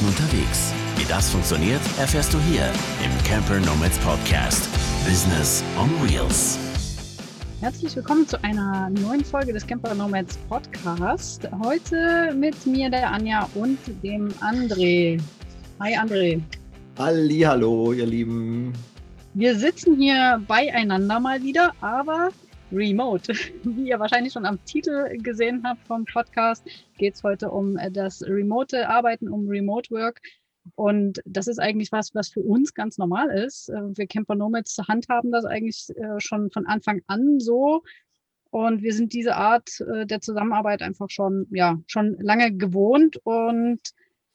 Arbeiten unterwegs. Wie das funktioniert, erfährst du hier im Camper Nomads Podcast. Business on Wheels. Herzlich willkommen zu einer neuen Folge des Camper Nomads Podcast. Heute mit mir, der Anja und dem André. Hi André. Hallo, ihr Lieben. Wir sitzen hier beieinander mal wieder, aber remote. Wie ihr wahrscheinlich schon am Titel gesehen habt vom Podcast, geht es heute um das remote Arbeiten, um Remote Work. Und das ist eigentlich was, was für uns ganz normal ist. Äh, wir Camper Nomads handhaben das eigentlich äh, schon von Anfang an so. Und wir sind diese Art äh, der Zusammenarbeit einfach schon, ja, schon lange gewohnt. Und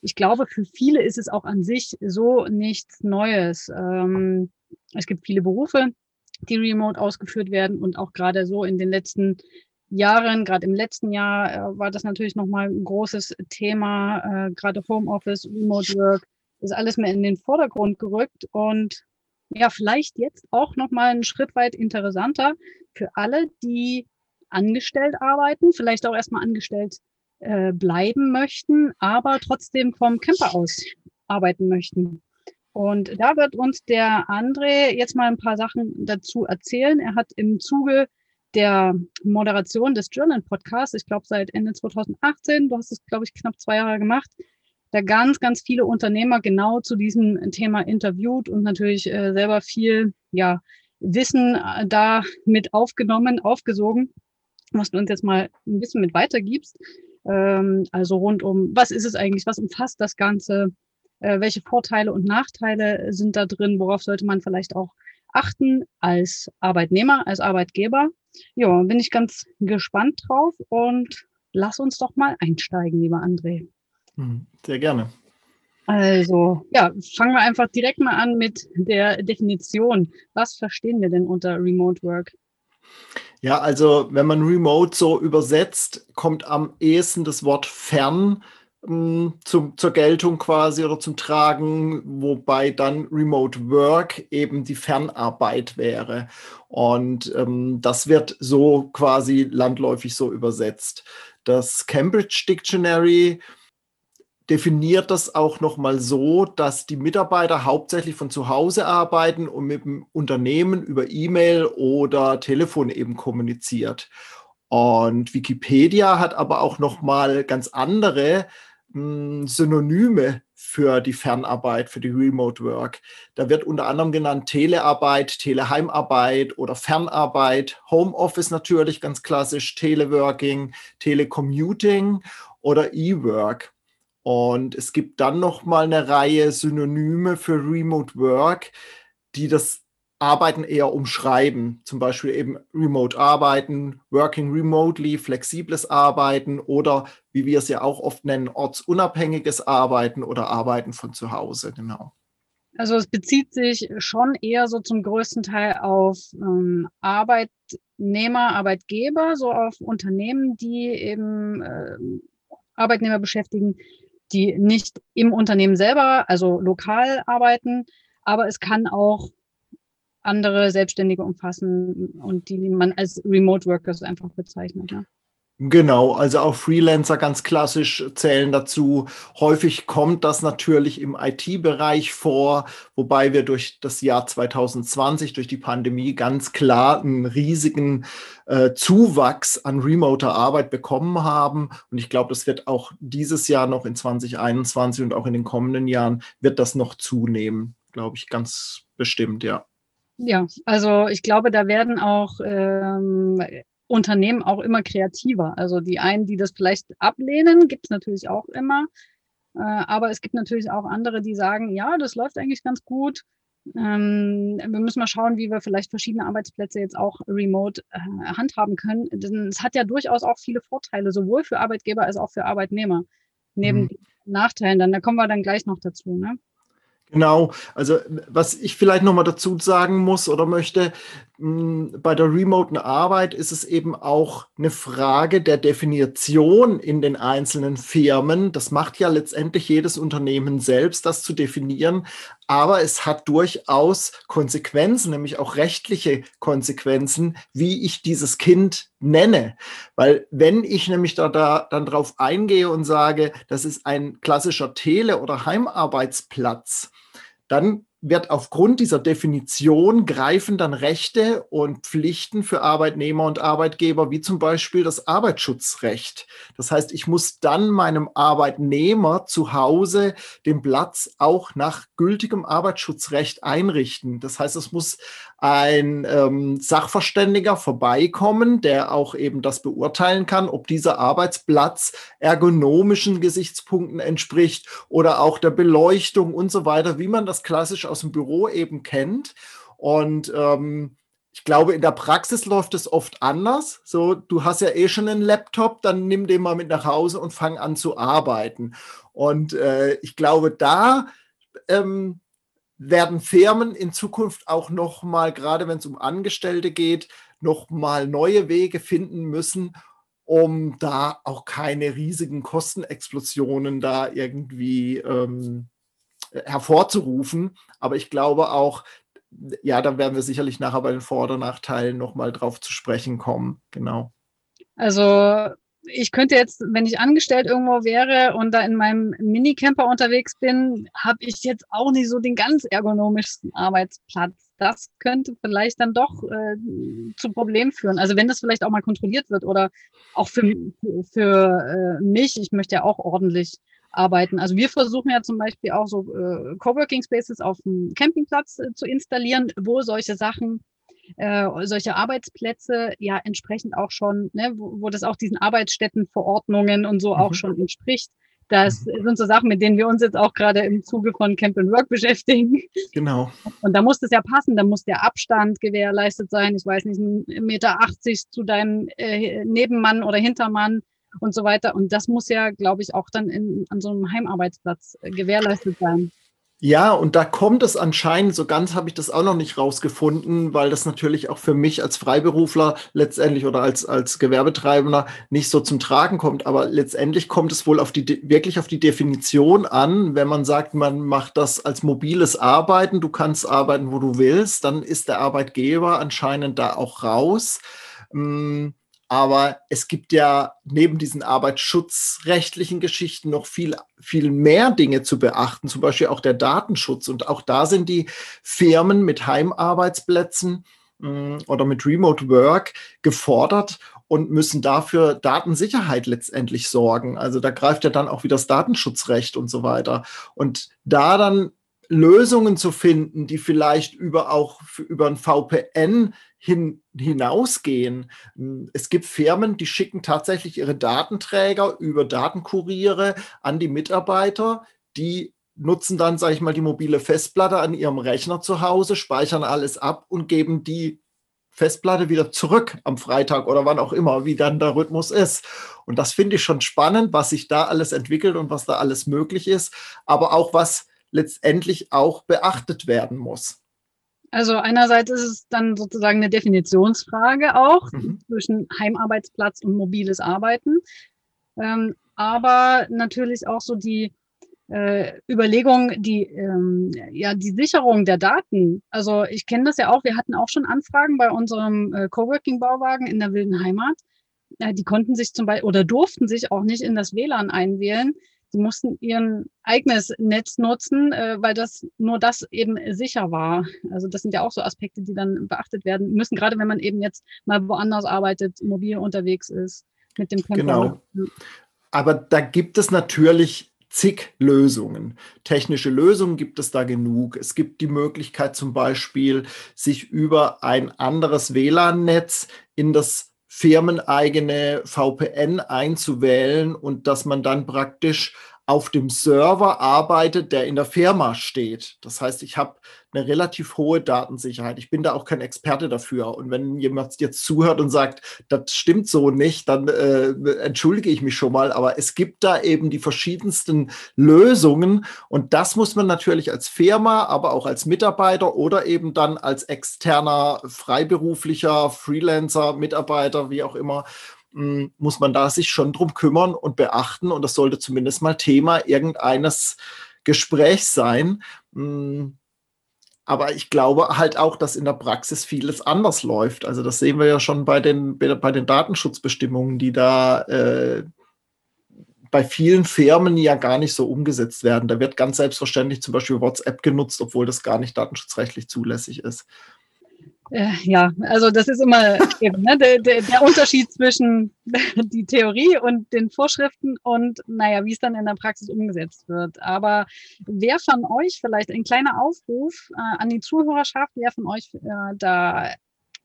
ich glaube, für viele ist es auch an sich so nichts Neues. Ähm, es gibt viele Berufe, die remote ausgeführt werden und auch gerade so in den letzten Jahren, gerade im letzten Jahr äh, war das natürlich nochmal ein großes Thema, äh, gerade Homeoffice, Remote Work, ist alles mehr in den Vordergrund gerückt und ja, vielleicht jetzt auch nochmal einen Schritt weit interessanter für alle, die angestellt arbeiten, vielleicht auch erstmal angestellt äh, bleiben möchten, aber trotzdem vom Camper aus arbeiten möchten. Und da wird uns der André jetzt mal ein paar Sachen dazu erzählen. Er hat im Zuge der Moderation des Journal Podcasts, ich glaube seit Ende 2018, du hast es, glaube ich, knapp zwei Jahre gemacht, da ganz, ganz viele Unternehmer genau zu diesem Thema interviewt und natürlich äh, selber viel ja, Wissen äh, da mit aufgenommen, aufgesogen, was du uns jetzt mal ein bisschen mit weitergibst. Ähm, also rund um, was ist es eigentlich, was umfasst das Ganze, äh, welche Vorteile und Nachteile sind da drin, worauf sollte man vielleicht auch achten als Arbeitnehmer, als Arbeitgeber. Ja, bin ich ganz gespannt drauf und lass uns doch mal einsteigen, lieber André. Hm, sehr gerne. Also, ja, fangen wir einfach direkt mal an mit der Definition. Was verstehen wir denn unter Remote Work? Ja, also wenn man Remote so übersetzt, kommt am ehesten das Wort fern zum, zur Geltung quasi oder zum Tragen, wobei dann Remote Work eben die Fernarbeit wäre. Und ähm, das wird so quasi landläufig so übersetzt. Das Cambridge Dictionary definiert das auch nochmal so, dass die Mitarbeiter hauptsächlich von zu Hause arbeiten und mit dem Unternehmen über E-Mail oder Telefon eben kommuniziert. Und Wikipedia hat aber auch nochmal ganz andere Synonyme für die Fernarbeit, für die Remote Work. Da wird unter anderem genannt Telearbeit, Teleheimarbeit oder Fernarbeit, Homeoffice natürlich ganz klassisch, Teleworking, Telecommuting oder E-Work. Und es gibt dann noch mal eine Reihe Synonyme für Remote Work, die das Arbeiten eher umschreiben, zum Beispiel eben Remote Arbeiten, Working Remotely, flexibles Arbeiten oder wie wir es ja auch oft nennen, ortsunabhängiges Arbeiten oder Arbeiten von zu Hause, genau. Also es bezieht sich schon eher so zum größten Teil auf ähm, Arbeitnehmer, Arbeitgeber, so auf Unternehmen, die eben äh, Arbeitnehmer beschäftigen, die nicht im Unternehmen selber, also lokal arbeiten, aber es kann auch andere Selbstständige umfassen und die man als Remote Workers einfach bezeichnet. Ja. Genau, also auch Freelancer ganz klassisch zählen dazu. Häufig kommt das natürlich im IT-Bereich vor, wobei wir durch das Jahr 2020, durch die Pandemie ganz klar einen riesigen äh, Zuwachs an remoter Arbeit bekommen haben. Und ich glaube, das wird auch dieses Jahr noch in 2021 und auch in den kommenden Jahren wird das noch zunehmen, glaube ich, ganz bestimmt, ja. Ja, also ich glaube, da werden auch ähm, Unternehmen auch immer kreativer. Also die einen, die das vielleicht ablehnen, gibt es natürlich auch immer. Äh, aber es gibt natürlich auch andere, die sagen, ja, das läuft eigentlich ganz gut. Ähm, wir müssen mal schauen, wie wir vielleicht verschiedene Arbeitsplätze jetzt auch remote äh, handhaben können. Denn es hat ja durchaus auch viele Vorteile, sowohl für Arbeitgeber als auch für Arbeitnehmer. Neben mhm. Nachteilen dann, da kommen wir dann gleich noch dazu. Ne? Genau, also was ich vielleicht nochmal dazu sagen muss oder möchte, bei der remoten Arbeit ist es eben auch eine Frage der Definition in den einzelnen Firmen. Das macht ja letztendlich jedes Unternehmen selbst, das zu definieren. Aber es hat durchaus Konsequenzen, nämlich auch rechtliche Konsequenzen, wie ich dieses Kind nenne. Weil wenn ich nämlich da, da dann drauf eingehe und sage, das ist ein klassischer Tele- oder Heimarbeitsplatz, dann wird aufgrund dieser Definition greifen dann Rechte und Pflichten für Arbeitnehmer und Arbeitgeber, wie zum Beispiel das Arbeitsschutzrecht. Das heißt, ich muss dann meinem Arbeitnehmer zu Hause den Platz auch nach gültigem Arbeitsschutzrecht einrichten. Das heißt, es muss ein ähm, Sachverständiger vorbeikommen, der auch eben das beurteilen kann, ob dieser Arbeitsplatz ergonomischen Gesichtspunkten entspricht oder auch der Beleuchtung und so weiter, wie man das klassisch aus dem Büro eben kennt. Und ähm, ich glaube, in der Praxis läuft es oft anders. So, du hast ja eh schon einen Laptop, dann nimm den mal mit nach Hause und fang an zu arbeiten. Und äh, ich glaube, da ähm, werden Firmen in Zukunft auch noch mal, gerade wenn es um Angestellte geht, noch mal neue Wege finden müssen, um da auch keine riesigen Kostenexplosionen da irgendwie ähm, hervorzurufen. Aber ich glaube auch, ja, da werden wir sicherlich nachher bei den Vor- oder Nachteilen noch mal drauf zu sprechen kommen. Genau. Also ich könnte jetzt, wenn ich angestellt irgendwo wäre und da in meinem Minicamper unterwegs bin, habe ich jetzt auch nicht so den ganz ergonomischsten Arbeitsplatz. Das könnte vielleicht dann doch äh, zu Problemen führen. Also wenn das vielleicht auch mal kontrolliert wird oder auch für, für äh, mich, ich möchte ja auch ordentlich arbeiten. Also wir versuchen ja zum Beispiel auch so äh, Coworking Spaces auf dem Campingplatz äh, zu installieren, wo solche Sachen äh, solche Arbeitsplätze ja entsprechend auch schon, ne, wo, wo das auch diesen Arbeitsstättenverordnungen und so mhm. auch schon entspricht. Das mhm. sind so Sachen, mit denen wir uns jetzt auch gerade im Zuge von Camp and Work beschäftigen. Genau. Und da muss das ja passen, da muss der Abstand gewährleistet sein. Ich weiß nicht, ein Meter 80 zu deinem äh, Nebenmann oder Hintermann und so weiter. Und das muss ja, glaube ich, auch dann in, an so einem Heimarbeitsplatz äh, gewährleistet sein. Ja, und da kommt es anscheinend, so ganz habe ich das auch noch nicht rausgefunden, weil das natürlich auch für mich als Freiberufler letztendlich oder als, als Gewerbetreibender nicht so zum Tragen kommt. Aber letztendlich kommt es wohl auf die, wirklich auf die Definition an. Wenn man sagt, man macht das als mobiles Arbeiten, du kannst arbeiten, wo du willst, dann ist der Arbeitgeber anscheinend da auch raus. Hm aber es gibt ja neben diesen arbeitsschutzrechtlichen Geschichten noch viel, viel mehr Dinge zu beachten, zum Beispiel auch der Datenschutz. Und auch da sind die Firmen mit Heimarbeitsplätzen mm, oder mit Remote Work gefordert und müssen dafür Datensicherheit letztendlich sorgen. Also da greift ja dann auch wieder das Datenschutzrecht und so weiter. Und da dann Lösungen zu finden, die vielleicht über auch über ein VPN hin, hinausgehen. Es gibt Firmen, die schicken tatsächlich ihre Datenträger über Datenkuriere an die Mitarbeiter, die nutzen dann, sage ich mal, die mobile Festplatte an ihrem Rechner zu Hause, speichern alles ab und geben die Festplatte wieder zurück am Freitag oder wann auch immer, wie dann der Rhythmus ist. Und das finde ich schon spannend, was sich da alles entwickelt und was da alles möglich ist, aber auch was letztendlich auch beachtet werden muss. Also einerseits ist es dann sozusagen eine Definitionsfrage auch mhm. zwischen Heimarbeitsplatz und mobiles Arbeiten, ähm, aber natürlich auch so die äh, Überlegung, die ähm, ja die Sicherung der Daten. Also ich kenne das ja auch. Wir hatten auch schon Anfragen bei unserem äh, Coworking-Bauwagen in der wilden Heimat. Äh, die konnten sich zum Beispiel oder durften sich auch nicht in das WLAN einwählen Sie mussten ihren eigenes Netz nutzen, äh, weil das nur das eben sicher war. Also das sind ja auch so Aspekte, die dann beachtet werden müssen, gerade wenn man eben jetzt mal woanders arbeitet, mobil unterwegs ist mit dem Camper. Genau. Aber da gibt es natürlich zig Lösungen. Technische Lösungen gibt es da genug. Es gibt die Möglichkeit zum Beispiel, sich über ein anderes WLAN-Netz in das firmeneigene VPN einzuwählen und dass man dann praktisch auf dem Server arbeitet, der in der Firma steht. Das heißt, ich habe eine relativ hohe Datensicherheit. Ich bin da auch kein Experte dafür. Und wenn jemand jetzt zuhört und sagt, das stimmt so nicht, dann äh, entschuldige ich mich schon mal. Aber es gibt da eben die verschiedensten Lösungen. Und das muss man natürlich als Firma, aber auch als Mitarbeiter oder eben dann als externer, freiberuflicher, Freelancer, Mitarbeiter, wie auch immer, muss man da sich schon drum kümmern und beachten. Und das sollte zumindest mal Thema irgendeines Gesprächs sein. Aber ich glaube halt auch, dass in der Praxis vieles anders läuft. Also das sehen wir ja schon bei den, bei den Datenschutzbestimmungen, die da äh, bei vielen Firmen ja gar nicht so umgesetzt werden. Da wird ganz selbstverständlich zum Beispiel WhatsApp genutzt, obwohl das gar nicht datenschutzrechtlich zulässig ist. Äh, ja, also das ist immer eben, ne, der, der, der, Unterschied zwischen die Theorie und den Vorschriften und naja, wie es dann in der Praxis umgesetzt wird. Aber wer von euch, vielleicht ein kleiner Aufruf äh, an die Zuhörerschaft, wer von euch äh, da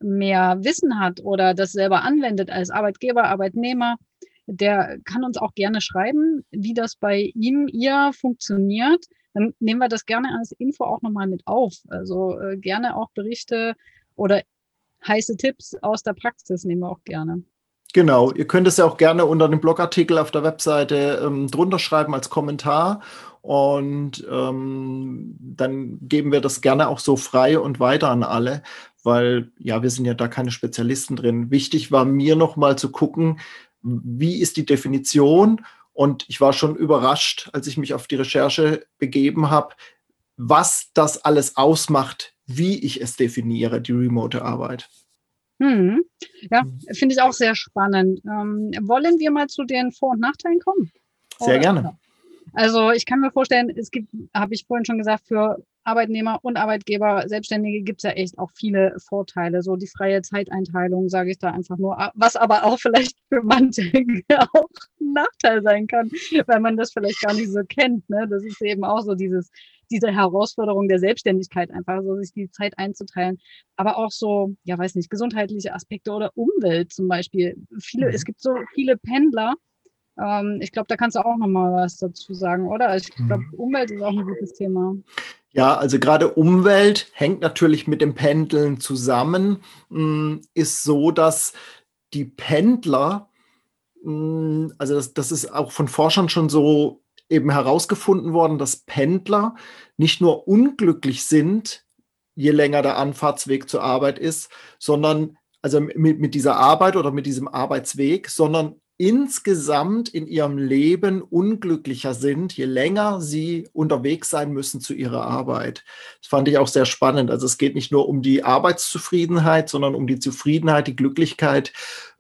mehr Wissen hat oder das selber anwendet als Arbeitgeber, Arbeitnehmer, der kann uns auch gerne schreiben, wie das bei ihm, ihr funktioniert. Dann nehmen wir das gerne als Info auch nochmal mit auf. Also äh, gerne auch Berichte oder heiße Tipps aus der Praxis nehmen wir auch gerne. Genau, ihr könnt es ja auch gerne unter dem Blogartikel auf der Webseite ähm, drunter schreiben als Kommentar und ähm, dann geben wir das gerne auch so frei und weiter an alle, weil ja, wir sind ja da keine Spezialisten drin. Wichtig war mir nochmal zu gucken, wie ist die Definition und ich war schon überrascht, als ich mich auf die Recherche begeben habe, was das alles ausmacht, wie ich es definiere, die remote Arbeit. Hm. Ja, hm. finde ich auch sehr spannend. Ähm, wollen wir mal zu den Vor- und Nachteilen kommen? Sehr Oder? gerne. Also ich kann mir vorstellen, es gibt, habe ich vorhin schon gesagt, für Arbeitnehmer und Arbeitgeber, Selbstständige gibt es ja echt auch viele Vorteile. So die freie Zeiteinteilung, sage ich da einfach nur, was aber auch vielleicht für manche auch ein Nachteil sein kann, weil man das vielleicht gar nicht so kennt. Ne? Das ist eben auch so dieses, diese Herausforderung der Selbstständigkeit, einfach so sich die Zeit einzuteilen. Aber auch so, ja, weiß nicht, gesundheitliche Aspekte oder Umwelt zum Beispiel. Viele, mhm. es gibt so viele Pendler, ähm, ich glaube, da kannst du auch noch mal was dazu sagen, oder? Also ich glaube, mhm. Umwelt ist auch ein gutes Thema. Ja, also gerade Umwelt hängt natürlich mit dem Pendeln zusammen. Hm, ist so, dass die Pendler, hm, also das, das ist auch von Forschern schon so eben herausgefunden worden, dass Pendler nicht nur unglücklich sind, je länger der Anfahrtsweg zur Arbeit ist, sondern also mit, mit dieser Arbeit oder mit diesem Arbeitsweg, sondern insgesamt in ihrem Leben unglücklicher sind, je länger sie unterwegs sein müssen zu ihrer Arbeit. Das fand ich auch sehr spannend. Also es geht nicht nur um die Arbeitszufriedenheit, sondern um die Zufriedenheit, die Glücklichkeit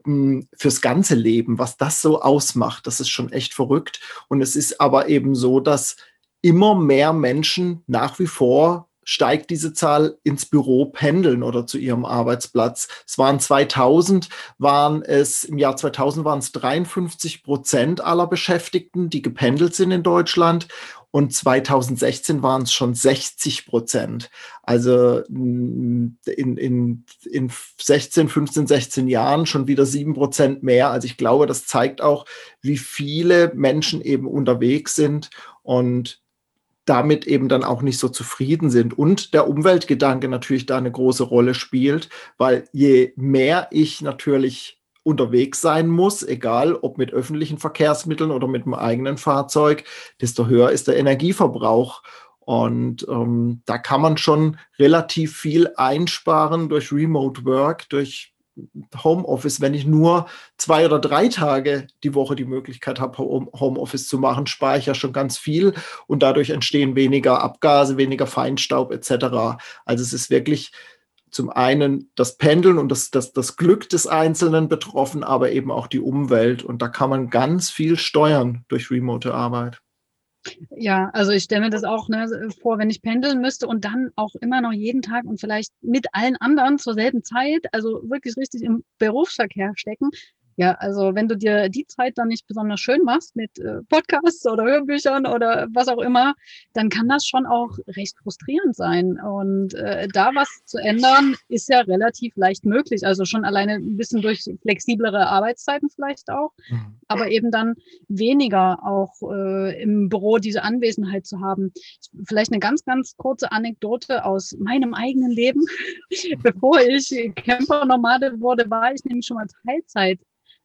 hm, fürs ganze Leben, was das so ausmacht. Das ist schon echt verrückt. Und es ist aber eben so, dass immer mehr Menschen nach wie vor steigt diese Zahl ins Büro pendeln oder zu ihrem Arbeitsplatz. Es waren 2000, waren es, im Jahr 2000 waren es 53 Prozent aller Beschäftigten, die gependelt sind in Deutschland. Und 2016 waren es schon 60 Prozent. Also in, in, in 16, 15, 16 Jahren schon wieder sieben Prozent mehr. Also ich glaube, das zeigt auch, wie viele Menschen eben unterwegs sind und damit eben dann auch nicht so zufrieden sind. Und der Umweltgedanke natürlich da eine große Rolle spielt, weil je mehr ich natürlich unterwegs sein muss, egal ob mit öffentlichen Verkehrsmitteln oder mit dem eigenen Fahrzeug, desto höher ist der Energieverbrauch. Und ähm, da kann man schon relativ viel einsparen durch Remote Work, durch Homeoffice, wenn ich nur zwei oder drei Tage die Woche die Möglichkeit habe, Homeoffice zu machen, spare ich ja schon ganz viel und dadurch entstehen weniger Abgase, weniger Feinstaub etc. Also es ist wirklich zum einen das Pendeln und das, das, das Glück des Einzelnen betroffen, aber eben auch die Umwelt. Und da kann man ganz viel steuern durch remote Arbeit. Ja, also ich stelle mir das auch ne, vor, wenn ich pendeln müsste und dann auch immer noch jeden Tag und vielleicht mit allen anderen zur selben Zeit, also wirklich richtig im Berufsverkehr stecken. Ja, also wenn du dir die Zeit dann nicht besonders schön machst mit äh, Podcasts oder Hörbüchern oder was auch immer, dann kann das schon auch recht frustrierend sein. Und äh, da was zu ändern, ist ja relativ leicht möglich. Also schon alleine ein bisschen durch flexiblere Arbeitszeiten vielleicht auch, mhm. aber eben dann weniger auch äh, im Büro diese Anwesenheit zu haben. Vielleicht eine ganz, ganz kurze Anekdote aus meinem eigenen Leben. Bevor ich Camper-Nomade wurde, war ich nämlich schon mal Teilzeit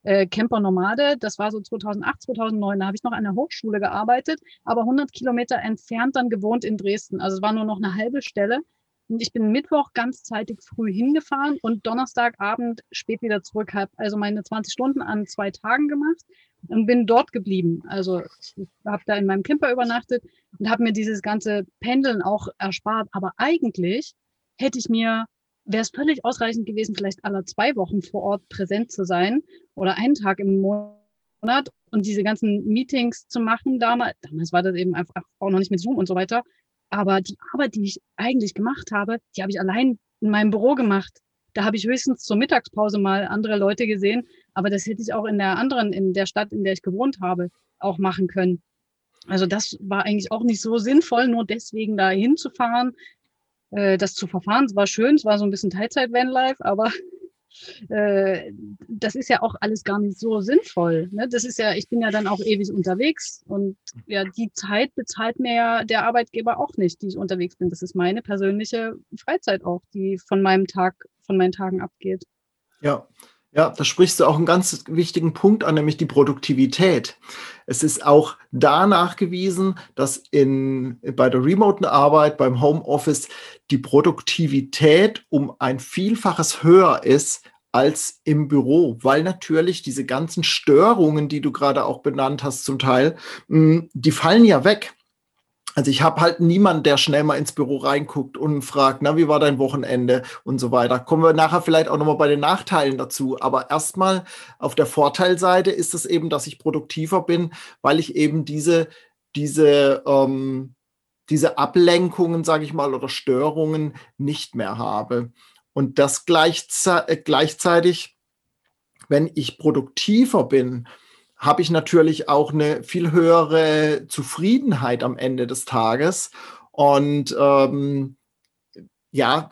äh, Camper Nomade. Das war so 2008, 2009. Da habe ich noch an der Hochschule gearbeitet, aber 100 Kilometer entfernt dann gewohnt in Dresden. Also es war nur noch eine halbe Stelle. Und ich bin Mittwoch ganzzeitig früh hingefahren und Donnerstagabend spät wieder zurück. Habe also meine 20 Stunden an zwei Tagen gemacht und bin dort geblieben. Also habe da in meinem Camper übernachtet und habe mir dieses ganze Pendeln auch erspart. Aber eigentlich hätte ich mir wäre es völlig ausreichend gewesen, vielleicht alle zwei Wochen vor Ort präsent zu sein oder einen Tag im Monat und diese ganzen Meetings zu machen. Damals, damals war das eben einfach auch noch nicht mit Zoom und so weiter. Aber die Arbeit, die ich eigentlich gemacht habe, die habe ich allein in meinem Büro gemacht. Da habe ich höchstens zur Mittagspause mal andere Leute gesehen, aber das hätte ich auch in der anderen, in der Stadt, in der ich gewohnt habe, auch machen können. Also das war eigentlich auch nicht so sinnvoll, nur deswegen da hinzufahren, äh, das zu verfahren. Es war schön, es war so ein bisschen Teilzeit-Vanlife, aber äh, das ist ja auch alles gar nicht so sinnvoll. Ne? Das ist ja, ich bin ja dann auch ewig unterwegs und ja, die Zeit bezahlt mir ja der Arbeitgeber auch nicht, die ich unterwegs bin. Das ist meine persönliche Freizeit auch, die von meinem Tag, von meinen Tagen abgeht. Ja, ja, da sprichst du auch einen ganz wichtigen Punkt an, nämlich die Produktivität. Es ist auch da nachgewiesen, dass in, bei der remoten Arbeit, beim Homeoffice, die Produktivität um ein Vielfaches höher ist als im Büro, weil natürlich diese ganzen Störungen, die du gerade auch benannt hast, zum Teil, mm, die fallen ja weg. Also ich habe halt niemanden, der schnell mal ins Büro reinguckt und fragt, na, wie war dein Wochenende und so weiter. Kommen wir nachher vielleicht auch nochmal bei den Nachteilen dazu. Aber erstmal auf der Vorteilseite ist es eben, dass ich produktiver bin, weil ich eben diese, diese, ähm, diese Ablenkungen, sage ich mal, oder Störungen nicht mehr habe. Und das gleichze gleichzeitig, wenn ich produktiver bin, habe ich natürlich auch eine viel höhere Zufriedenheit am Ende des Tages und ähm, ja,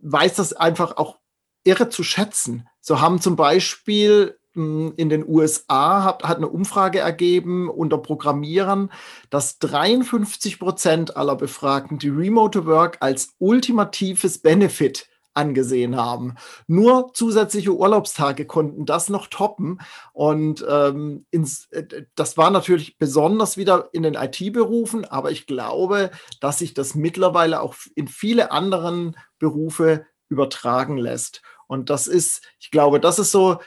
weiß das einfach auch irre zu schätzen. So haben zum Beispiel hm, in den USA hat, hat eine Umfrage ergeben unter Programmierern, dass 53 Prozent aller Befragten die Remote Work als ultimatives Benefit angesehen haben. Nur zusätzliche Urlaubstage konnten das noch toppen. Und ähm, ins, äh, das war natürlich besonders wieder in den IT-Berufen, aber ich glaube, dass sich das mittlerweile auch in viele anderen Berufe übertragen lässt. Und das ist, ich glaube, das ist so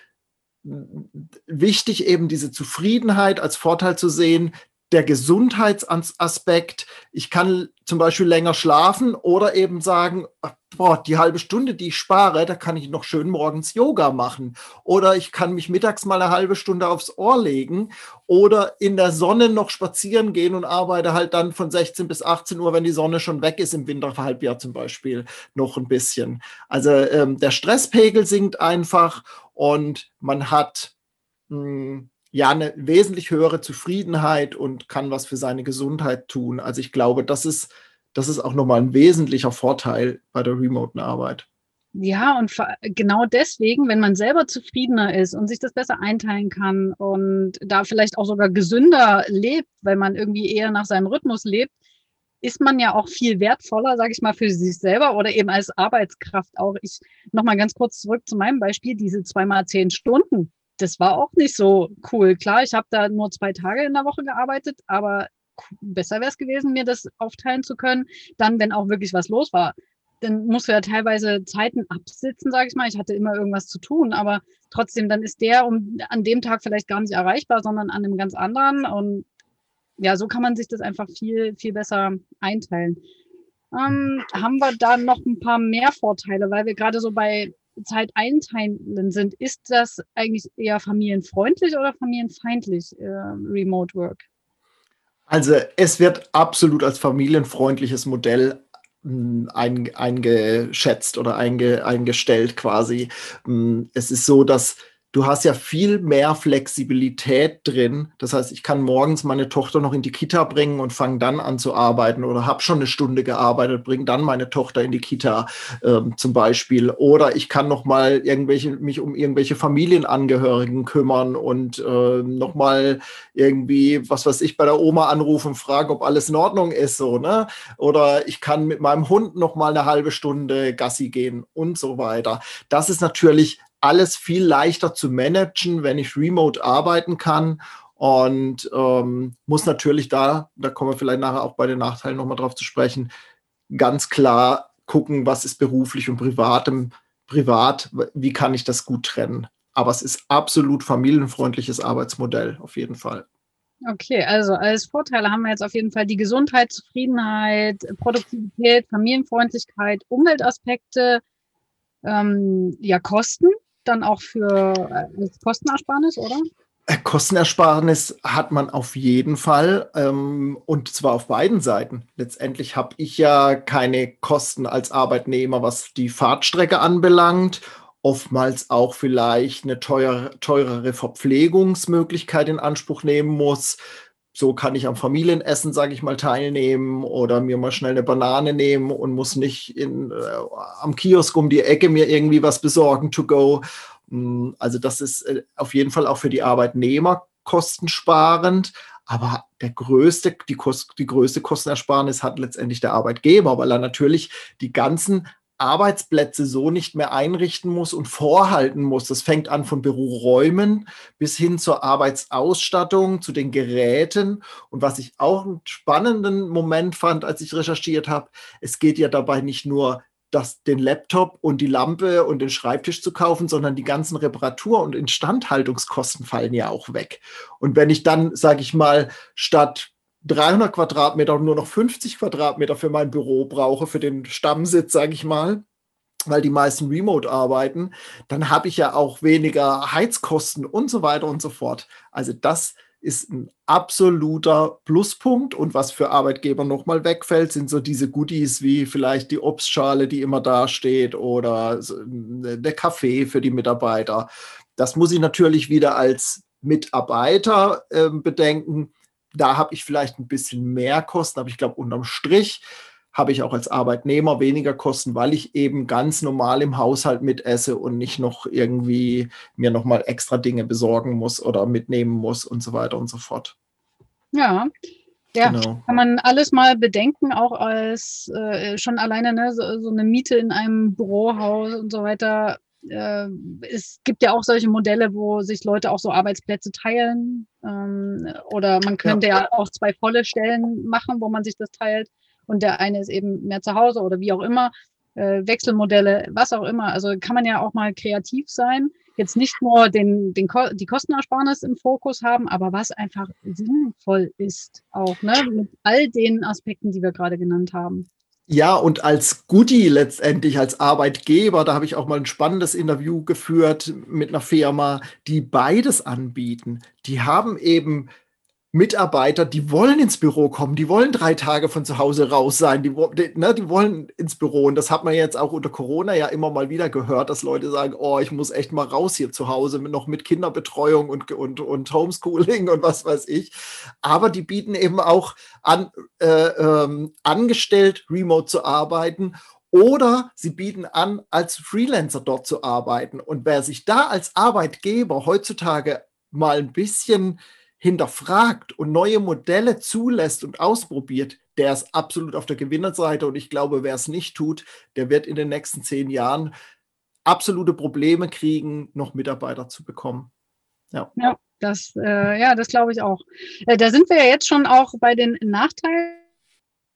wichtig, eben diese Zufriedenheit als Vorteil zu sehen, der Gesundheitsaspekt. Ich kann zum Beispiel länger schlafen oder eben sagen, boah, die halbe Stunde, die ich spare, da kann ich noch schön morgens Yoga machen. Oder ich kann mich mittags mal eine halbe Stunde aufs Ohr legen oder in der Sonne noch spazieren gehen und arbeite halt dann von 16 bis 18 Uhr, wenn die Sonne schon weg ist, im Winterhalbjahr zum Beispiel, noch ein bisschen. Also ähm, der Stresspegel sinkt einfach und man hat mh, hm, ja eine wesentlich höhere Zufriedenheit und kann was für seine Gesundheit tun. Also ich glaube, das ist, das ist auch nochmal ein wesentlicher Vorteil bei der remoten Arbeit. Ja, und genau deswegen, wenn man selber zufriedener ist und sich das besser einteilen kann und da vielleicht auch sogar gesünder lebt, weil man irgendwie eher nach seinem Rhythmus lebt, ist man ja auch viel wertvoller, sage ich mal, für sich selber oder eben als Arbeitskraft auch. Ich nochmal ganz kurz zurück zu meinem Beispiel, diese zweimal zehn Stunden das war auch nicht so cool. Klar, ich habe da nur zwei Tage in der Woche gearbeitet, aber besser wäre es gewesen, mir das aufteilen zu können. Dann, wenn auch wirklich was los war, dann musst du ja teilweise Zeiten absitzen, sage ich mal. Ich hatte immer irgendwas zu tun, aber trotzdem, dann ist der um, an dem Tag vielleicht gar nicht erreichbar, sondern an einem ganz anderen. Und ja, so kann man sich das einfach viel, viel besser einteilen. Ähm, haben wir da noch ein paar mehr Vorteile, weil wir gerade so bei Zeit einteilen sind, ist das eigentlich eher familienfreundlich oder familienfeindlich, äh, Remote Work? Also es wird absolut als familienfreundliches Modell ein, eingeschätzt oder einge, eingestellt quasi. Hm, es ist so, dass du hast ja viel mehr Flexibilität drin. Das heißt, ich kann morgens meine Tochter noch in die Kita bringen und fange dann an zu arbeiten oder habe schon eine Stunde gearbeitet, bringe dann meine Tochter in die Kita ähm, zum Beispiel. Oder ich kann noch mal irgendwelche mich um irgendwelche Familienangehörigen kümmern und äh, noch mal irgendwie was weiß ich bei der Oma anrufen, fragen, ob alles in Ordnung ist so ne. Oder ich kann mit meinem Hund noch mal eine halbe Stunde Gassi gehen und so weiter. Das ist natürlich alles viel leichter zu managen, wenn ich remote arbeiten kann. Und ähm, muss natürlich da, da kommen wir vielleicht nachher auch bei den Nachteilen nochmal drauf zu sprechen, ganz klar gucken, was ist beruflich und privatem, privat, wie kann ich das gut trennen. Aber es ist absolut familienfreundliches Arbeitsmodell, auf jeden Fall. Okay, also als Vorteile haben wir jetzt auf jeden Fall die Gesundheit, Zufriedenheit, Produktivität, Familienfreundlichkeit, Umweltaspekte, ähm, ja, Kosten dann auch für äh, Kostenersparnis, oder? Äh, Kostenersparnis hat man auf jeden Fall ähm, und zwar auf beiden Seiten. Letztendlich habe ich ja keine Kosten als Arbeitnehmer, was die Fahrtstrecke anbelangt. Oftmals auch vielleicht eine teuer, teurere Verpflegungsmöglichkeit in Anspruch nehmen muss. So kann ich am Familienessen, sage ich mal, teilnehmen oder mir mal schnell eine Banane nehmen und muss nicht in, äh, am Kiosk um die Ecke mir irgendwie was besorgen to go. Hm, also das ist äh, auf jeden Fall auch für die Arbeitnehmer kostensparend. Aber der größte, die, Kost, die größte Kostenersparnis hat letztendlich der Arbeitgeber, weil er natürlich die ganzen Arbeitsplätze so nicht mehr einrichten muss und vorhalten muss. Das fängt an von Büroräumen bis hin zur Arbeitsausstattung, zu den Geräten. Und was ich auch einen spannenden Moment fand, als ich recherchiert habe, es geht ja dabei nicht nur das, den Laptop und die Lampe und den Schreibtisch zu kaufen, sondern die ganzen Reparatur- und Instandhaltungskosten fallen ja auch weg. Und wenn ich dann, sage ich mal, statt 300 Quadratmeter nur noch 50 Quadratmeter für mein Büro brauche, für den Stammsitz, sage ich mal, weil die meisten remote arbeiten, dann habe ich ja auch weniger Heizkosten und so weiter und so fort. Also das ist ein absoluter Pluspunkt. Und was für Arbeitgeber nochmal wegfällt, sind so diese Goodies wie vielleicht die Obstschale, die immer da steht oder der Kaffee für die Mitarbeiter. Das muss ich natürlich wieder als Mitarbeiter äh, bedenken. Da habe ich vielleicht ein bisschen mehr Kosten, aber ich glaube, unterm Strich habe ich auch als Arbeitnehmer weniger Kosten, weil ich eben ganz normal im Haushalt mitesse und nicht noch irgendwie mir nochmal extra Dinge besorgen muss oder mitnehmen muss und so weiter und so fort. Ja, ja, genau. kann man alles mal bedenken, auch als äh, schon alleine ne, so, so, eine Miete in einem Bürohaus und so weiter. Äh, es gibt ja auch solche Modelle, wo sich Leute auch so Arbeitsplätze teilen. Ähm, oder man könnte ja. ja auch zwei volle Stellen machen, wo man sich das teilt und der eine ist eben mehr zu Hause oder wie auch immer, äh, Wechselmodelle, was auch immer. Also kann man ja auch mal kreativ sein. Jetzt nicht nur den, den Ko die Kostenersparnis im Fokus haben, aber was einfach sinnvoll ist, auch ne, mit all den Aspekten, die wir gerade genannt haben. Ja, und als Goodie letztendlich, als Arbeitgeber, da habe ich auch mal ein spannendes Interview geführt mit einer Firma, die beides anbieten. Die haben eben Mitarbeiter, die wollen ins Büro kommen, die wollen drei Tage von zu Hause raus sein, die, die, ne, die wollen ins Büro. Und das hat man jetzt auch unter Corona ja immer mal wieder gehört, dass Leute sagen, oh, ich muss echt mal raus hier zu Hause, noch mit Kinderbetreuung und, und, und Homeschooling und was weiß ich. Aber die bieten eben auch an, äh, ähm, angestellt remote zu arbeiten oder sie bieten an, als Freelancer dort zu arbeiten. Und wer sich da als Arbeitgeber heutzutage mal ein bisschen hinterfragt und neue Modelle zulässt und ausprobiert, der ist absolut auf der Gewinnerseite. Und ich glaube, wer es nicht tut, der wird in den nächsten zehn Jahren absolute Probleme kriegen, noch Mitarbeiter zu bekommen. Ja, ja das, äh, ja, das glaube ich auch. Äh, da sind wir ja jetzt schon auch bei den Nachteilen.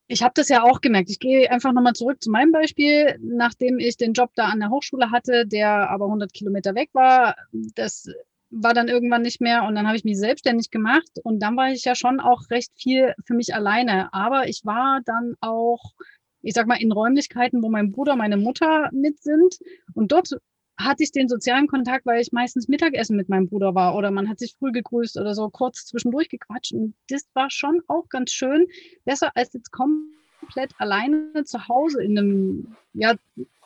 Ich habe das ja auch gemerkt. Ich gehe einfach nochmal zurück zu meinem Beispiel. Nachdem ich den Job da an der Hochschule hatte, der aber 100 Kilometer weg war, das war dann irgendwann nicht mehr und dann habe ich mich selbstständig gemacht und dann war ich ja schon auch recht viel für mich alleine. Aber ich war dann auch, ich sag mal, in Räumlichkeiten, wo mein Bruder, meine Mutter mit sind und dort hatte ich den sozialen Kontakt, weil ich meistens Mittagessen mit meinem Bruder war oder man hat sich früh gegrüßt oder so kurz zwischendurch gequatscht und das war schon auch ganz schön. Besser als jetzt komplett alleine zu Hause in einem, ja,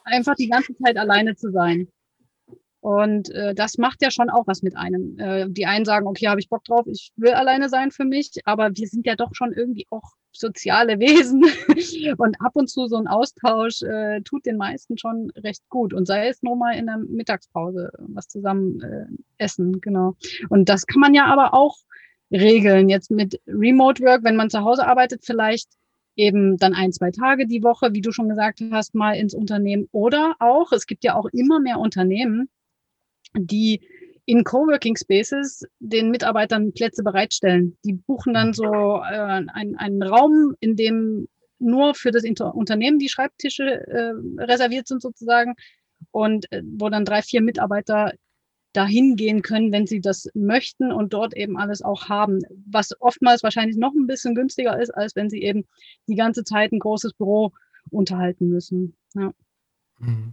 einfach die ganze Zeit alleine zu sein. Und äh, das macht ja schon auch was mit einem. Äh, die einen sagen, okay, habe ich Bock drauf, ich will alleine sein für mich, aber wir sind ja doch schon irgendwie auch soziale Wesen. und ab und zu so ein Austausch äh, tut den meisten schon recht gut. Und sei es nur mal in der Mittagspause was zusammen äh, essen, genau. Und das kann man ja aber auch regeln. Jetzt mit Remote Work, wenn man zu Hause arbeitet, vielleicht eben dann ein, zwei Tage die Woche, wie du schon gesagt hast, mal ins Unternehmen. Oder auch, es gibt ja auch immer mehr Unternehmen, die in Coworking Spaces den Mitarbeitern Plätze bereitstellen. Die buchen dann so äh, einen, einen Raum, in dem nur für das Inter Unternehmen die Schreibtische äh, reserviert sind sozusagen und äh, wo dann drei, vier Mitarbeiter dahin gehen können, wenn sie das möchten und dort eben alles auch haben, was oftmals wahrscheinlich noch ein bisschen günstiger ist, als wenn sie eben die ganze Zeit ein großes Büro unterhalten müssen. Ja. Mhm.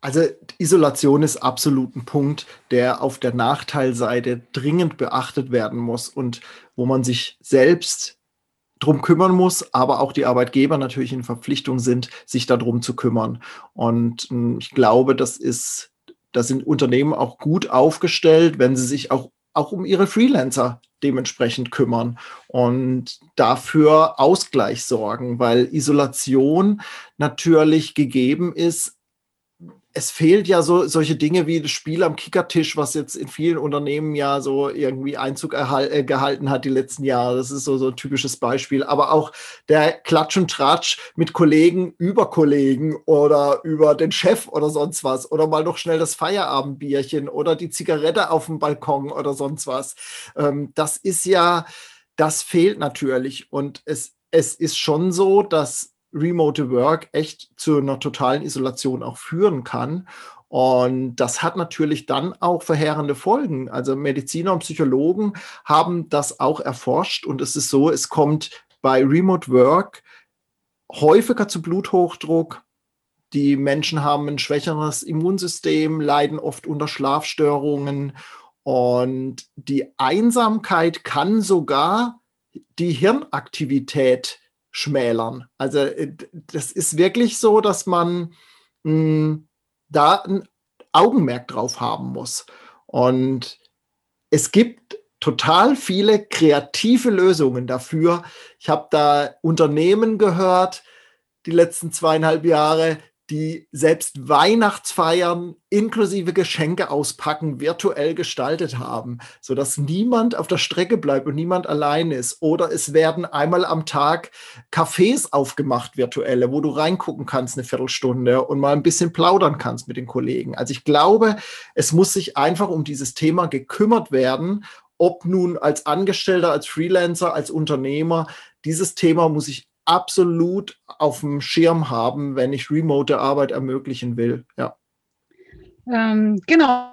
Also Isolation ist absolut ein Punkt, der auf der Nachteilseite dringend beachtet werden muss und wo man sich selbst drum kümmern muss, aber auch die Arbeitgeber natürlich in Verpflichtung sind, sich darum zu kümmern. Und hm, ich glaube, das ist, da sind Unternehmen auch gut aufgestellt, wenn sie sich auch auch um ihre Freelancer dementsprechend kümmern und dafür Ausgleich sorgen, weil Isolation natürlich gegeben ist, es fehlt ja so solche Dinge wie das Spiel am Kickertisch, was jetzt in vielen Unternehmen ja so irgendwie Einzug äh, gehalten hat die letzten Jahre. Das ist so, so ein typisches Beispiel. Aber auch der Klatsch und Tratsch mit Kollegen über Kollegen oder über den Chef oder sonst was. Oder mal noch schnell das Feierabendbierchen oder die Zigarette auf dem Balkon oder sonst was. Ähm, das ist ja, das fehlt natürlich. Und es, es ist schon so, dass Remote Work echt zu einer totalen Isolation auch führen kann. Und das hat natürlich dann auch verheerende Folgen. Also Mediziner und Psychologen haben das auch erforscht und es ist so, es kommt bei Remote Work häufiger zu Bluthochdruck. Die Menschen haben ein schwächeres Immunsystem, leiden oft unter Schlafstörungen und die Einsamkeit kann sogar die Hirnaktivität schmälern. Also äh, das ist wirklich so, dass man mh, hm, da ein Augenmerk drauf haben muss. Und es gibt total viele kreative Lösungen dafür. Ich habe da Unternehmen gehört, die letzten zweieinhalb Jahre, die selbst Weihnachtsfeiern inklusive Geschenke auspacken virtuell gestaltet haben, sodass niemand auf der Strecke bleibt und niemand allein ist. Oder es werden einmal am Tag Cafés aufgemacht, virtuelle, wo du reingucken kannst eine Viertelstunde und mal ein bisschen plaudern kannst mit den Kollegen. Also ich glaube, es muss sich einfach um dieses Thema gekümmert werden, ob nun als Angestellter, als Freelancer, als Unternehmer. Dieses Thema muss sich absolut auf dem Schirm haben, wenn ich remote Arbeit ermöglichen will. Ja. Ähm, genau.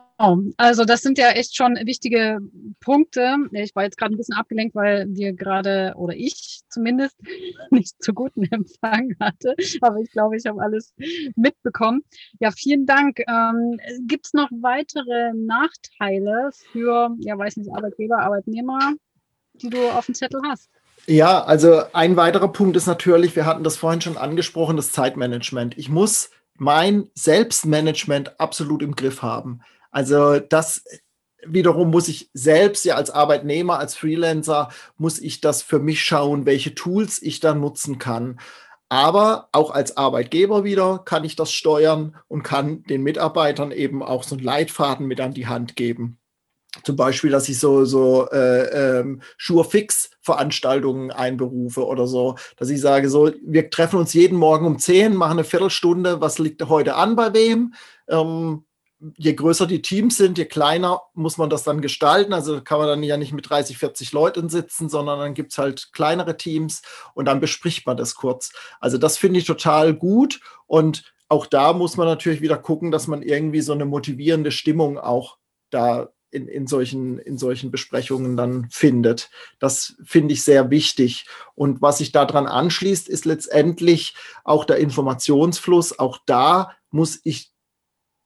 Also das sind ja echt schon wichtige Punkte. Ich war jetzt gerade ein bisschen abgelenkt, weil wir gerade, oder ich zumindest, nicht zu guten Empfang hatte. Aber ich glaube, ich habe alles mitbekommen. Ja, vielen Dank. Ähm, Gibt es noch weitere Nachteile für, ja, weiß nicht, Arbeitgeber, Arbeitnehmer, die du auf dem Zettel hast? Ja, also ein weiterer Punkt ist natürlich, wir hatten das vorhin schon angesprochen, das Zeitmanagement. Ich muss mein Selbstmanagement absolut im Griff haben. Also das wiederum muss ich selbst ja als Arbeitnehmer, als Freelancer, muss ich das für mich schauen, welche Tools ich da nutzen kann. Aber auch als Arbeitgeber wieder kann ich das steuern und kann den Mitarbeitern eben auch so einen Leitfaden mit an die Hand geben. Zum Beispiel, dass ich so, so äh, ähm, Sure-Fix-Veranstaltungen einberufe oder so, dass ich sage, so, wir treffen uns jeden Morgen um 10, machen eine Viertelstunde, was liegt heute an bei wem? Ähm, je größer die Teams sind, je kleiner muss man das dann gestalten. Also kann man dann ja nicht mit 30, 40 Leuten sitzen, sondern dann gibt es halt kleinere Teams und dann bespricht man das kurz. Also das finde ich total gut und auch da muss man natürlich wieder gucken, dass man irgendwie so eine motivierende Stimmung auch da in, in, solchen, in solchen Besprechungen dann findet. Das finde ich sehr wichtig. Und was sich daran anschließt, ist letztendlich auch der Informationsfluss. Auch da muss ich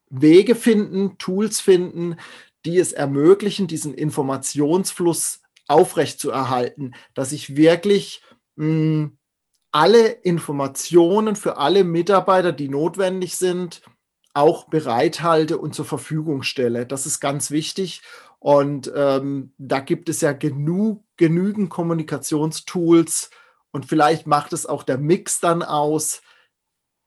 Wege finden, Tools finden, die es ermöglichen, diesen Informationsfluss aufrechtzuerhalten, dass ich wirklich mh, hm, alle Informationen für alle Mitarbeiter, die notwendig sind, auch bereithalte und zur Verfügung stelle. Das ist ganz wichtig. Und ähm, da gibt es ja genug, genügend Kommunikationstools und vielleicht macht es auch der Mix dann aus,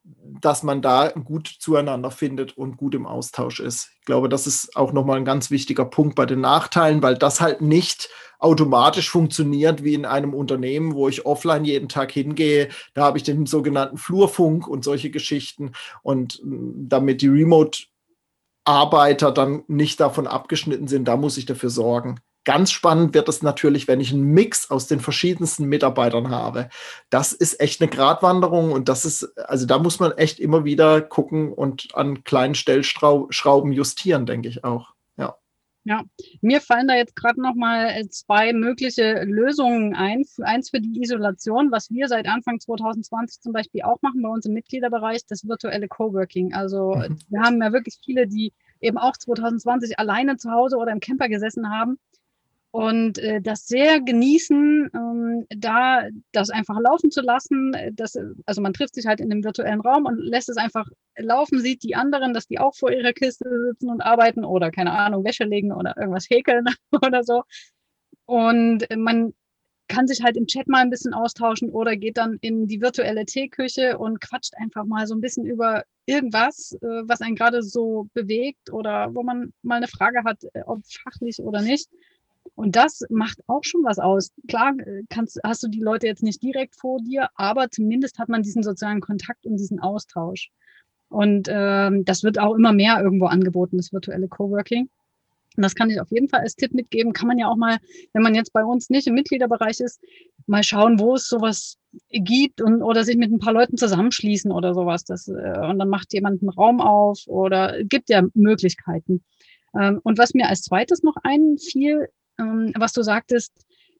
dass man da gut zueinander findet und gut im Austausch ist. Ich glaube, das ist auch nochmal ein ganz wichtiger Punkt bei den Nachteilen, weil das halt nicht automatisch funktioniert wie in einem Unternehmen, wo ich offline jeden Tag hingehe. Da habe ich den sogenannten Flurfunk und solche Geschichten. Und mm, damit die Remote-Arbeiter dann nicht davon abgeschnitten sind, da muss ich dafür sorgen. Ganz spannend wird es natürlich, wenn ich einen Mix aus den verschiedensten Mitarbeitern habe. Das ist echt eine Gratwanderung und das ist, also da muss man echt immer wieder gucken und an kleinen Stellschrauben justieren, denke ich auch. Ja. Ja, mir fallen da jetzt gerade noch mal zwei mögliche Lösungen ein. Eins für die Isolation, was wir seit Anfang 2020 zum Beispiel auch machen bei uns im Mitgliederbereich, das virtuelle Coworking. Also mhm. wir haben ja wirklich viele, die eben auch 2020 alleine zu Hause oder im Camper gesessen haben und äh, das sehr genießen, ähm, da das einfach laufen zu lassen. Das, also man trifft sich halt in einem virtuellen Raum und lässt es einfach laufen, sieht die anderen, dass die auch vor ihrer Kiste sitzen und arbeiten oder keine Ahnung, Wäsche legen oder irgendwas häkeln oder so. Und man kann sich halt im Chat mal ein bisschen austauschen oder geht dann in die virtuelle Teeküche und quatscht einfach mal so ein bisschen über irgendwas, äh, was einen gerade so bewegt oder wo man mal eine Frage hat, äh, ob fachlich oder nicht. Und das macht auch schon was aus. Klar äh, kannst, hast du die Leute jetzt nicht direkt vor dir, aber zumindest hat man diesen sozialen Kontakt und diesen Austausch. Und ähm, das wird auch immer mehr irgendwo angeboten, das virtuelle Coworking. Und das kann ich auf jeden Fall als Tipp mitgeben. Kann man ja auch mal, wenn man jetzt bei uns nicht im Mitgliederbereich ist, mal schauen, wo es sowas gibt und oder sich mit ein paar Leuten zusammenschließen oder sowas. Das, äh, und dann macht jemand einen Raum auf oder gibt ja Möglichkeiten. Ähm, und was mir als zweites noch einfiel, ähm, was du sagtest,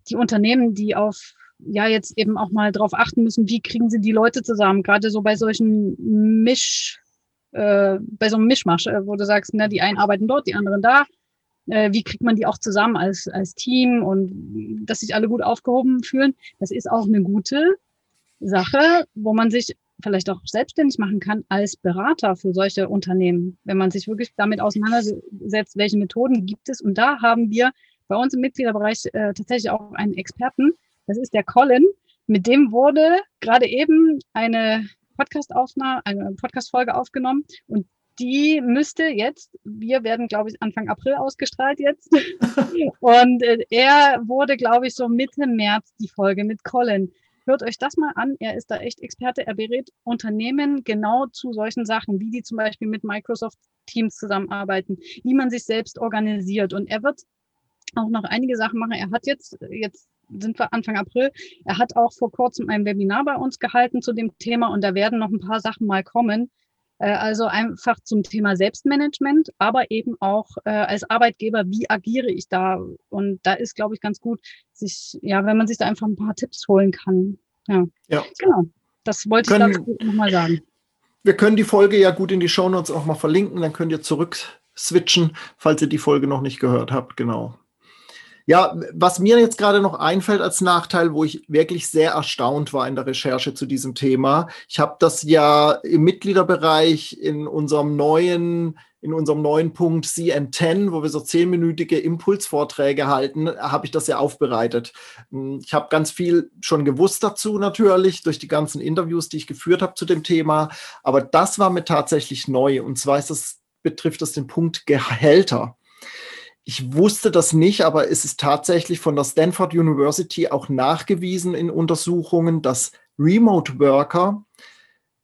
die Unternehmen, die auf ja jetzt eben auch mal darauf achten müssen, wie kriegen sie die Leute zusammen, gerade so bei solchen Misch, äh, bei so einem Mischmasch, äh, wo du sagst, na, die einen arbeiten dort, die anderen da. Äh, wie kriegt man die auch zusammen als, als Team und dass sich alle gut aufgehoben fühlen? Das ist auch eine gute Sache, wo man sich vielleicht auch selbstständig machen kann als Berater für solche Unternehmen, wenn man sich wirklich damit auseinandersetzt, welche Methoden gibt es. Und da haben wir bei uns im Mitgliederbereich äh, tatsächlich auch einen Experten. Das ist der Colin. Mit dem wurde gerade eben eine Podcast-Aufnahme, eine Podcast-Folge aufgenommen und die müsste jetzt, wir werden, glaube ich, Anfang April ausgestrahlt jetzt. und äh, er wurde, glaube ich, so Mitte März die Folge mit Colin. Hört euch das mal an. Er ist da echt Experte. Er berät Unternehmen genau zu solchen Sachen, wie die zum Beispiel mit Microsoft Teams zusammenarbeiten, wie man sich selbst organisiert. Und er wird auch noch einige Sachen machen. Er hat jetzt, jetzt sind wir Anfang April, er hat auch vor kurzem ein Webinar bei uns gehalten zu dem Thema und da werden noch ein paar Sachen mal kommen. Äh, also einfach zum Thema Selbstmanagement, aber eben auch äh, als Arbeitgeber, wie agiere ich da? Und da ist, glaube ich, ganz gut, sich, ja, wenn man sich da einfach ein paar Tipps holen kann. Ja, ja. genau. Das wollte können, ich dazu nochmal sagen. Wir können die Folge ja gut in die Shownotes auch mal verlinken, dann könnt ihr zurück switchen, falls ihr die Folge noch nicht gehört habt. Genau. Ja, was mir jetzt gerade noch einfällt als Nachteil, wo ich wirklich sehr erstaunt war in der Recherche zu diesem Thema. Ich habe das ja im Mitgliederbereich in unserem neuen in unserem neuen Punkt CN10, wo wir so zehnminütige Impulsvorträge halten, habe ich das ja aufbereitet. Ich habe ganz viel schon gewusst dazu natürlich, durch die ganzen Interviews, die ich geführt habe zu dem Thema. Aber das war mir tatsächlich neu. Und zwar ist das, betrifft das den Punkt Gehälter ich wusste das nicht, aber es ist tatsächlich von der Stanford University auch nachgewiesen in Untersuchungen, dass Remote Worker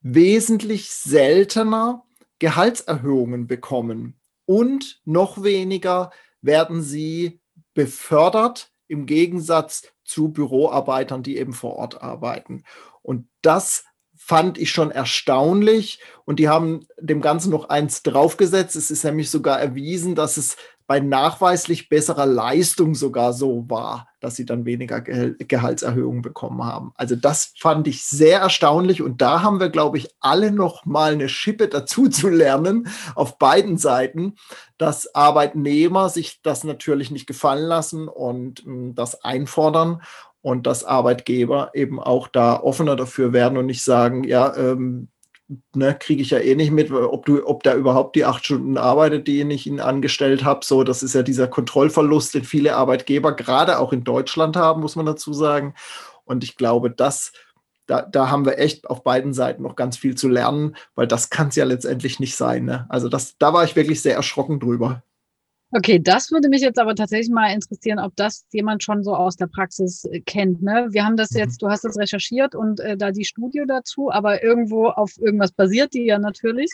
wesentlich seltener Gehaltserhöhungen bekommen und noch weniger werden sie befördert im Gegensatz zu Büroarbeitern, die eben vor Ort arbeiten. Und das fand ich schon erstaunlich. Und die haben dem Ganzen noch eins draufgesetzt. Es ist nämlich sogar erwiesen, dass es bei nachweislich besserer Leistung sogar so war, dass sie dann weniger Ge Gehaltserhöhungen bekommen haben. Also das fand ich sehr erstaunlich und da haben wir, glaube ich, alle noch mal eine Schippe dazu zu lernen auf beiden Seiten, dass Arbeitnehmer sich das natürlich nicht gefallen lassen und mh, hm, das einfordern und dass Arbeitgeber eben auch da offener dafür werden und nicht sagen, ja, ähm, ne, kriege ich ja eh nicht mit, ob du, ob der überhaupt die acht Stunden arbeitet, die ich ihn angestellt habe. So, das ist ja dieser Kontrollverlust, den viele Arbeitgeber gerade auch in Deutschland haben, muss man dazu sagen. Und ich glaube, das da, da haben wir echt auf beiden Seiten noch ganz viel zu lernen, weil das kann es ja letztendlich nicht sein. Ne? Also das, da war ich wirklich sehr erschrocken drüber. Okay, das würde mich jetzt aber tatsächlich mal interessieren, ob das jemand schon so aus der Praxis äh, kennt. Ne? Wir haben das mhm. jetzt, du hast das recherchiert und äh, da die Studie dazu, aber irgendwo auf irgendwas basiert die ja natürlich.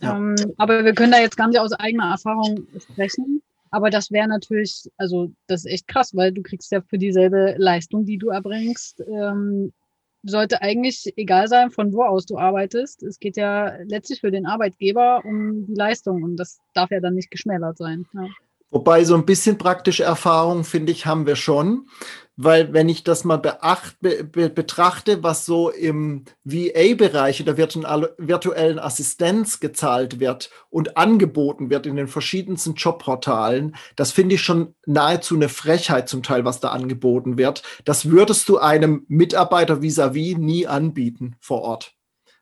Ja. Ähm, aber wir können da jetzt gar nicht aus eigener Erfahrung sprechen. Aber das wäre natürlich, also das ist echt krass, weil du kriegst ja für dieselbe Leistung, die du erbringst, ähm, sollte eigentlich egal sein, von wo aus du arbeitest. Es geht ja letztlich für den Arbeitgeber um die Leistung und das darf ja dann nicht geschmälert sein. Ja. Wobei so ein bisschen praktische Erfahrung, finde ich, haben wir schon. Weil wenn ich das mal beacht, be, be, betrachte, was so im VA-Bereich der virtuellen Assistenz gezahlt wird und angeboten wird in den verschiedensten Jobportalen, das finde ich schon nahezu eine Frechheit zum Teil, was da angeboten wird. Das würdest du einem Mitarbeiter vis-à-vis -vis nie anbieten vor Ort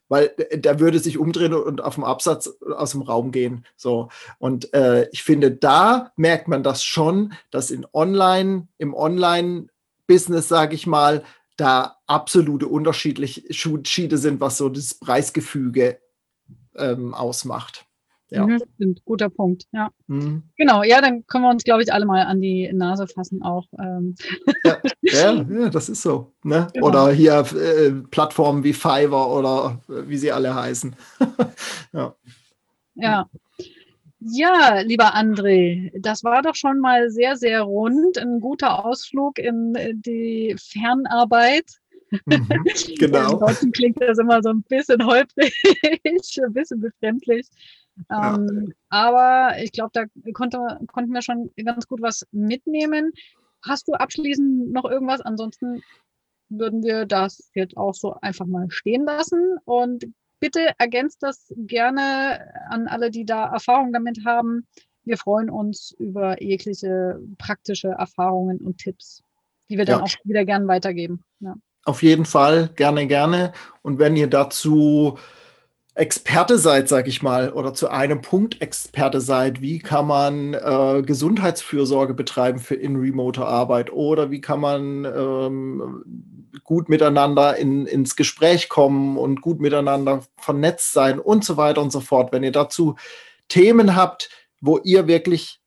weil der würde sich umdrehen und auf dem Absatz aus dem Raum gehen. So. Und äh, ich finde, da merkt man das schon, dass in Online, im Online-Business, sage ich mal, da absolute Unterschiede sind, was so das Preisgefüge ähm, ausmacht. Ja. Mhm, stimmt, guter Punkt. Ja. Mhm. Genau, ja, dann können wir uns, glaube ich, alle mal an die Nase fassen auch. Ähm. Ja, ja, ja, das ist so. Ne? Genau. Oder hier äh, Plattformen wie Fiverr oder äh, wie sie alle heißen. ja. ja. Ja, lieber André, das war doch schon mal sehr, sehr rund. Ein guter Ausflug in äh, die Fernarbeit. Mhm, genau. Deutschen klingt das immer so ein bisschen holprig, ein bisschen befremdlich. Ähm, Aber ich glaube, da konnte, konnten wir schon ganz gut was mitnehmen. Hast du abschließend noch irgendwas? Ansonsten würden wir das jetzt auch so einfach mal stehen lassen. Und bitte ergänzt das gerne an alle, die da Erfahrung damit haben. Wir freuen uns über jegliche praktische Erfahrungen und Tipps, die wir dann ja. auch wieder gerne weitergeben. Ja. Auf jeden Fall, gerne, gerne. Und wenn ihr dazu Experte seid, sag ich mal, oder zu einem Punkt Experte seid, wie kann man äh, Gesundheitsfürsorge betreiben für in remote Arbeit oder wie kann man ähm, gut miteinander in, ins Gespräch kommen und gut miteinander vernetzt sein und so weiter und so fort. Wenn ihr dazu Themen habt, wo ihr wirklich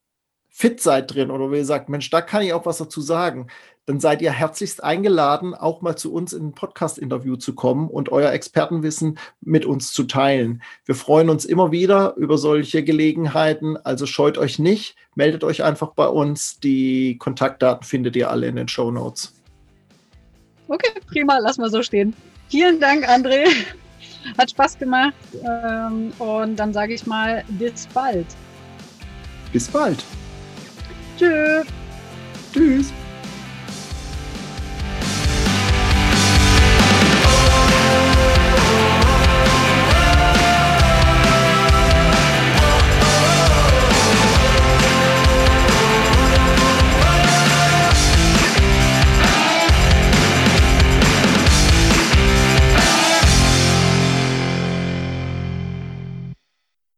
fit seid drin oder wo ihr sagt, Mensch, da kann ich auch was dazu sagen, dann seid ihr herzlichst eingeladen, auch mal zu uns in ein Podcast-Interview zu kommen und euer Expertenwissen mit uns zu teilen. Wir freuen uns immer wieder über solche Gelegenheiten, also scheut euch nicht, meldet euch einfach bei uns. Die Kontaktdaten findet ihr alle in den Show Notes. Okay, prima, lass mal so stehen. Vielen Dank, André. Hat Spaß gemacht. Ähm, und dann sage ich mal, bis bald. Bis bald. Tschüss. Tschüss.